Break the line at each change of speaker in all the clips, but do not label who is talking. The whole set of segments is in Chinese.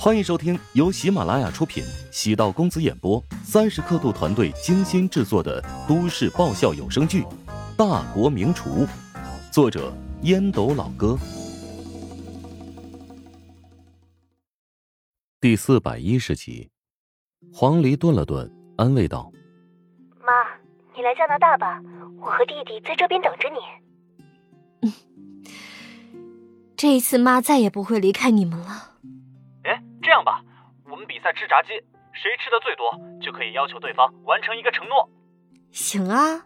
欢迎收听由喜马拉雅出品、喜道公子演播、三十刻度团队精心制作的都市爆笑有声剧《大国名厨》，作者烟斗老哥，第四百一十集。黄鹂顿了顿，安慰道：“
妈，你来加拿大吧，我和弟弟在这边等着
你。嗯，这一次妈再也不会离开你们了。”
比赛吃炸鸡，谁吃的最多就可以要求对方完成一个承诺。
行啊，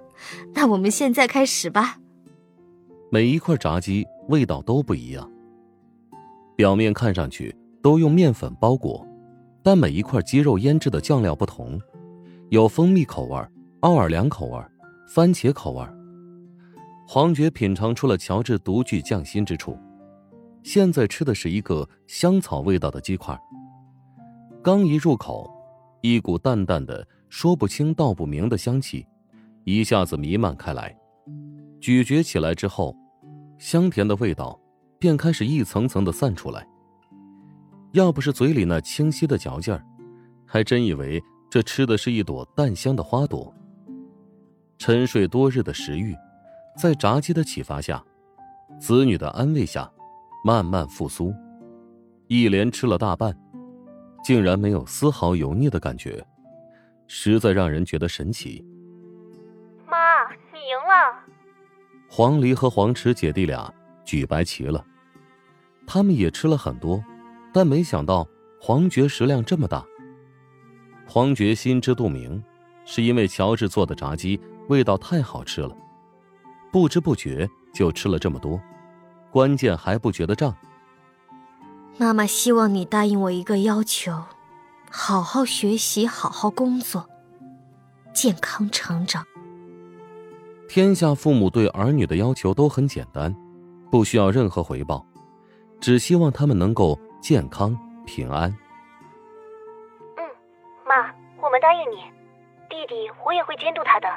那我们现在开始吧。
每一块炸鸡味道都不一样，表面看上去都用面粉包裹，但每一块鸡肉腌制的酱料不同，有蜂蜜口味、奥尔良口味、番茄口味。黄觉品尝出了乔治独具匠心之处。现在吃的是一个香草味道的鸡块。刚一入口，一股淡淡的、说不清道不明的香气，一下子弥漫开来。咀嚼起来之后，香甜的味道便开始一层层的散出来。要不是嘴里那清晰的嚼劲儿，还真以为这吃的是一朵淡香的花朵。沉睡多日的食欲，在炸鸡的启发下，子女的安慰下。慢慢复苏，一连吃了大半，竟然没有丝毫油腻的感觉，实在让人觉得神奇。
妈，你赢了！
黄鹂和黄池姐弟俩举白旗了，他们也吃了很多，但没想到黄觉食量这么大。黄觉心知肚明，是因为乔治做的炸鸡味道太好吃了，不知不觉就吃了这么多。关键还不觉得胀。
妈妈希望你答应我一个要求：好好学习，好好工作，健康成长。
天下父母对儿女的要求都很简单，不需要任何回报，只希望他们能够健康平安。
嗯，妈，我们答应你，弟弟我也会监督他的。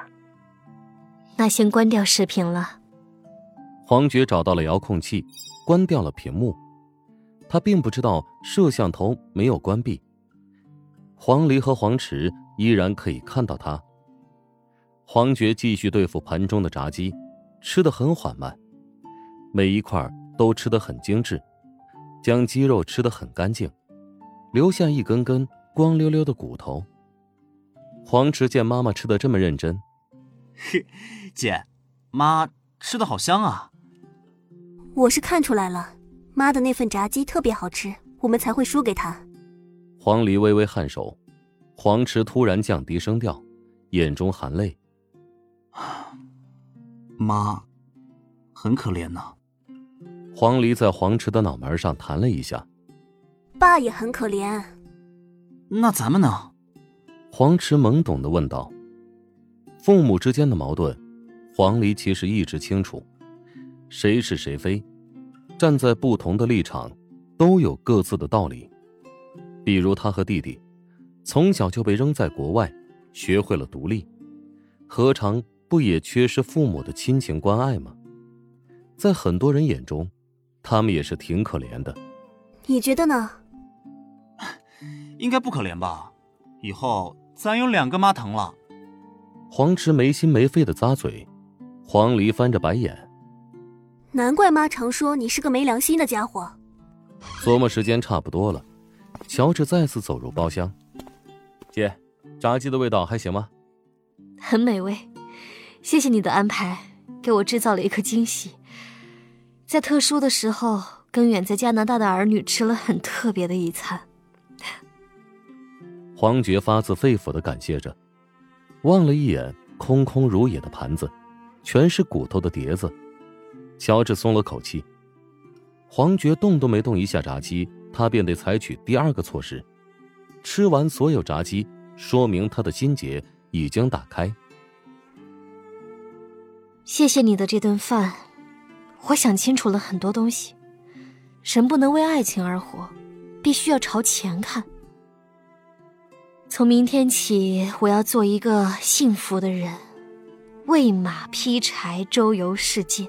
那先关掉视频了。
黄觉找到了遥控器，关掉了屏幕。他并不知道摄像头没有关闭。黄离和黄池依然可以看到他。黄觉继续对付盘中的炸鸡，吃的很缓慢，每一块都吃得很精致，将鸡肉吃的很干净，留下一根根光溜溜的骨头。黄池见妈妈吃的这么认真，
嘿，姐，妈吃的好香啊！
我是看出来了，妈的那份炸鸡特别好吃，我们才会输给他。
黄鹂微微颔首，黄池突然降低声调，眼中含泪：“
妈，很可怜呐。”
黄鹂在黄池的脑门上弹了一下：“
爸也很可怜。”
那咱们呢？
黄池懵懂的问道：“父母之间的矛盾，黄鹂其实一直清楚。”谁是谁非，站在不同的立场，都有各自的道理。比如他和弟弟，从小就被扔在国外，学会了独立，何尝不也缺失父母的亲情关爱吗？在很多人眼中，他们也是挺可怜的。
你觉得呢？
应该不可怜吧？以后咱有两个妈疼了。
黄池没心没肺的咂嘴，黄鹂翻着白眼。
难怪妈常说你是个没良心的家伙。
琢磨时间差不多了，乔治再次走入包厢。姐，炸鸡的味道还行吗？
很美味，谢谢你的安排，给我制造了一个惊喜。在特殊的时候，跟远在加拿大的儿女吃了很特别的一餐。
黄觉发自肺腑的感谢着，望了一眼空空如也的盘子，全是骨头的碟子。乔治松了口气，黄觉动都没动一下炸鸡，他便得采取第二个措施，吃完所有炸鸡，说明他的心结已经打开。
谢谢你的这顿饭，我想清楚了很多东西。人不能为爱情而活，必须要朝前看。从明天起，我要做一个幸福的人，喂马劈柴，周游世界。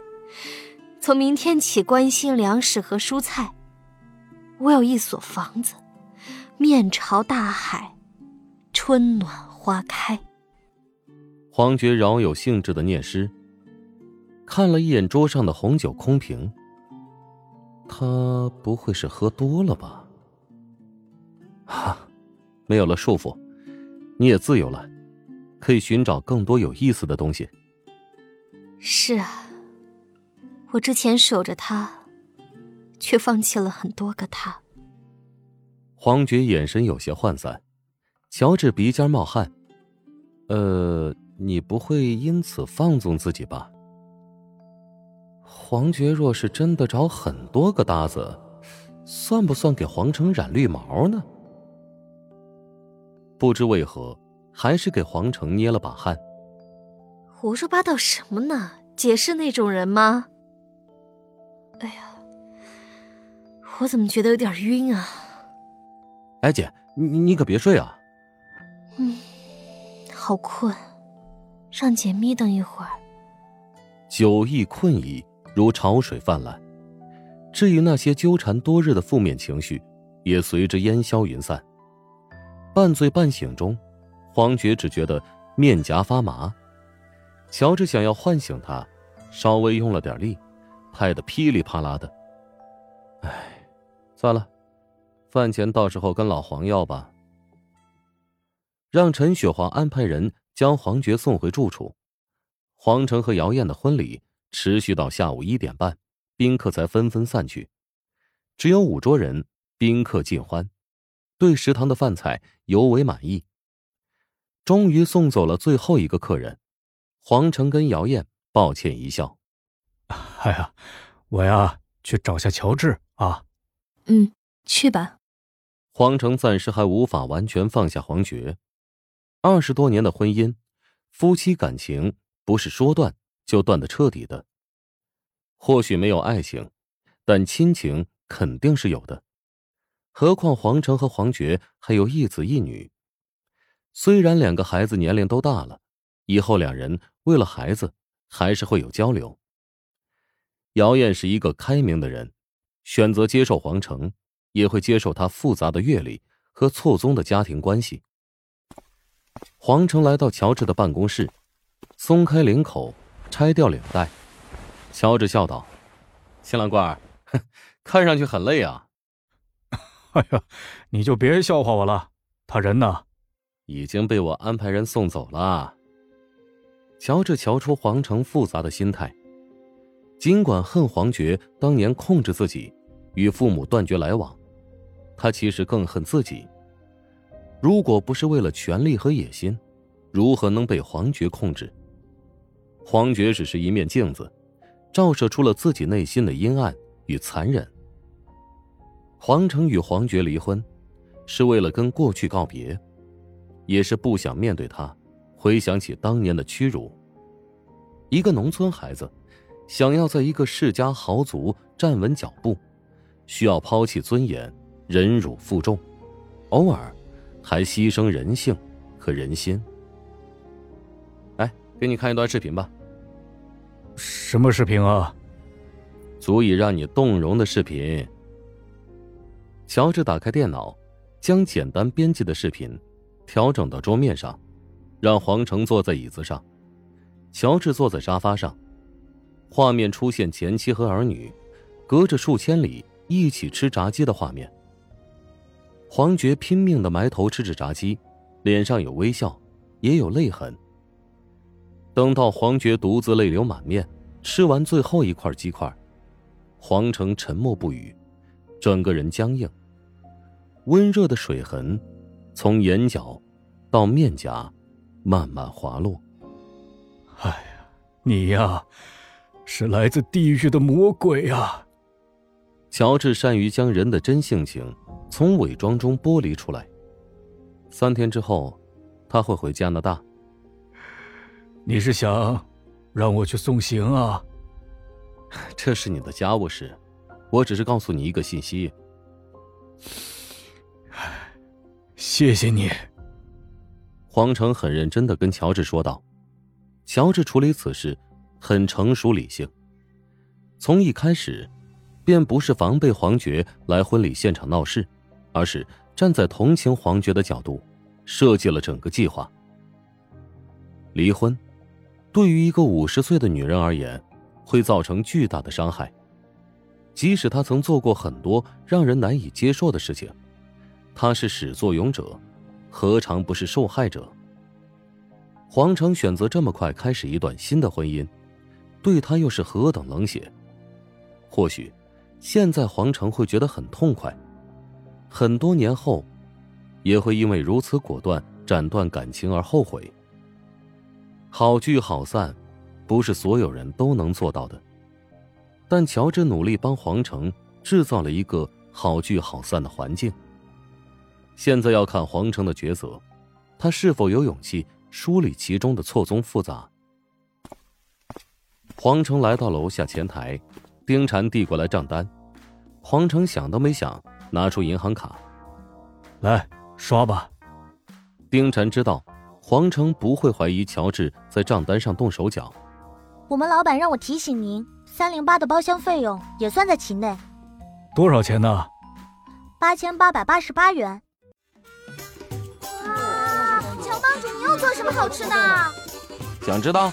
从明天起，关心粮食和蔬菜。我有一所房子，面朝大海，春暖花开。
黄觉饶有兴致的念诗，看了一眼桌上的红酒空瓶。他不会是喝多了吧？哈，没有了束缚，你也自由了，可以寻找更多有意思的东西。
是啊，我之前守着他，却放弃了很多个他。
黄觉眼神有些涣散，乔治鼻尖冒汗。呃，你不会因此放纵自己吧？黄觉若是真的找很多个搭子，算不算给皇城染绿毛呢？不知为何，还是给皇城捏了把汗。
胡说八道什么呢？姐是那种人吗？哎呀，我怎么觉得有点晕啊？
哎，姐，你你可别睡啊！
嗯，好困，让姐眯瞪一会儿。
酒意困意。如潮水泛滥，至于那些纠缠多日的负面情绪，也随之烟消云散。半醉半醒中，黄觉只觉得面颊发麻。乔治想要唤醒他，稍微用了点力，拍得噼里啪啦的。唉，算了，饭钱到时候跟老黄要吧。让陈雪华安排人将黄觉送回住处。黄成和姚燕的婚礼。持续到下午一点半，宾客才纷纷散去，只有五桌人，宾客尽欢，对食堂的饭菜尤为满意。终于送走了最后一个客人，黄成跟姚燕抱歉一笑：“
哎呀，我呀去找下乔治啊。”“
嗯，去吧。”
黄成暂时还无法完全放下黄觉，二十多年的婚姻，夫妻感情不是说断。就断的彻底的。或许没有爱情，但亲情肯定是有的。何况黄成和黄觉还有一子一女，虽然两个孩子年龄都大了，以后两人为了孩子还是会有交流。姚燕是一个开明的人，选择接受皇城，也会接受他复杂的阅历和错综的家庭关系。皇城来到乔治的办公室，松开领口。拆掉领带，乔治笑道：“新郎官，看上去很累啊。”“
哎呀，你就别笑话我了。他人呢？
已经被我安排人送走了。”乔治瞧出皇城复杂的心态，尽管恨黄觉当年控制自己，与父母断绝来往，他其实更恨自己。如果不是为了权力和野心，如何能被黄觉控制？黄觉只是一面镜子，照射出了自己内心的阴暗与残忍。黄成与黄觉离婚，是为了跟过去告别，也是不想面对他，回想起当年的屈辱。一个农村孩子，想要在一个世家豪族站稳脚步，需要抛弃尊严，忍辱负重，偶尔还牺牲人性和人心。哎，给你看一段视频吧。
什么视频啊？
足以让你动容的视频。乔治打开电脑，将简单编辑的视频调整到桌面上，让黄成坐在椅子上，乔治坐在沙发上。画面出现前妻和儿女隔着数千里一起吃炸鸡的画面。黄觉拼命的埋头吃着炸鸡，脸上有微笑，也有泪痕。等到黄觉独自泪流满面，吃完最后一块鸡块，黄成沉默不语，整个人僵硬。温热的水痕从眼角到面颊慢慢滑落。
哎呀，你呀，是来自地狱的魔鬼啊！
乔治善于将人的真性情从伪装中剥离出来。三天之后，他会回加拿大。
你是想让我去送行啊？
这是你的家务事，我只是告诉你一个信息。
谢谢你。
黄成很认真的跟乔治说道。乔治处理此事很成熟理性，从一开始便不是防备黄觉来婚礼现场闹事，而是站在同情黄觉的角度，设计了整个计划。离婚，对于一个五十岁的女人而言，会造成巨大的伤害。即使她曾做过很多让人难以接受的事情，她是始作俑者，何尝不是受害者？黄成选择这么快开始一段新的婚姻，对他又是何等冷血？或许，现在黄成会觉得很痛快，很多年后，也会因为如此果断斩断感情而后悔。好聚好散，不是所有人都能做到的，但乔治努力帮黄成制造了一个好聚好散的环境。现在要看黄成的抉择，他是否有勇气。梳理其中的错综复杂。黄成来到楼下前台，丁婵递过来账单，黄成想都没想，拿出银行卡，
来刷吧。
丁婵知道黄成不会怀疑乔治在账单上动手脚。
我们老板让我提醒您，三零八的包厢费用也算在其内。
多少钱呢？
八千八百八十八元乔帮主你又。做什么好吃的？
想知道？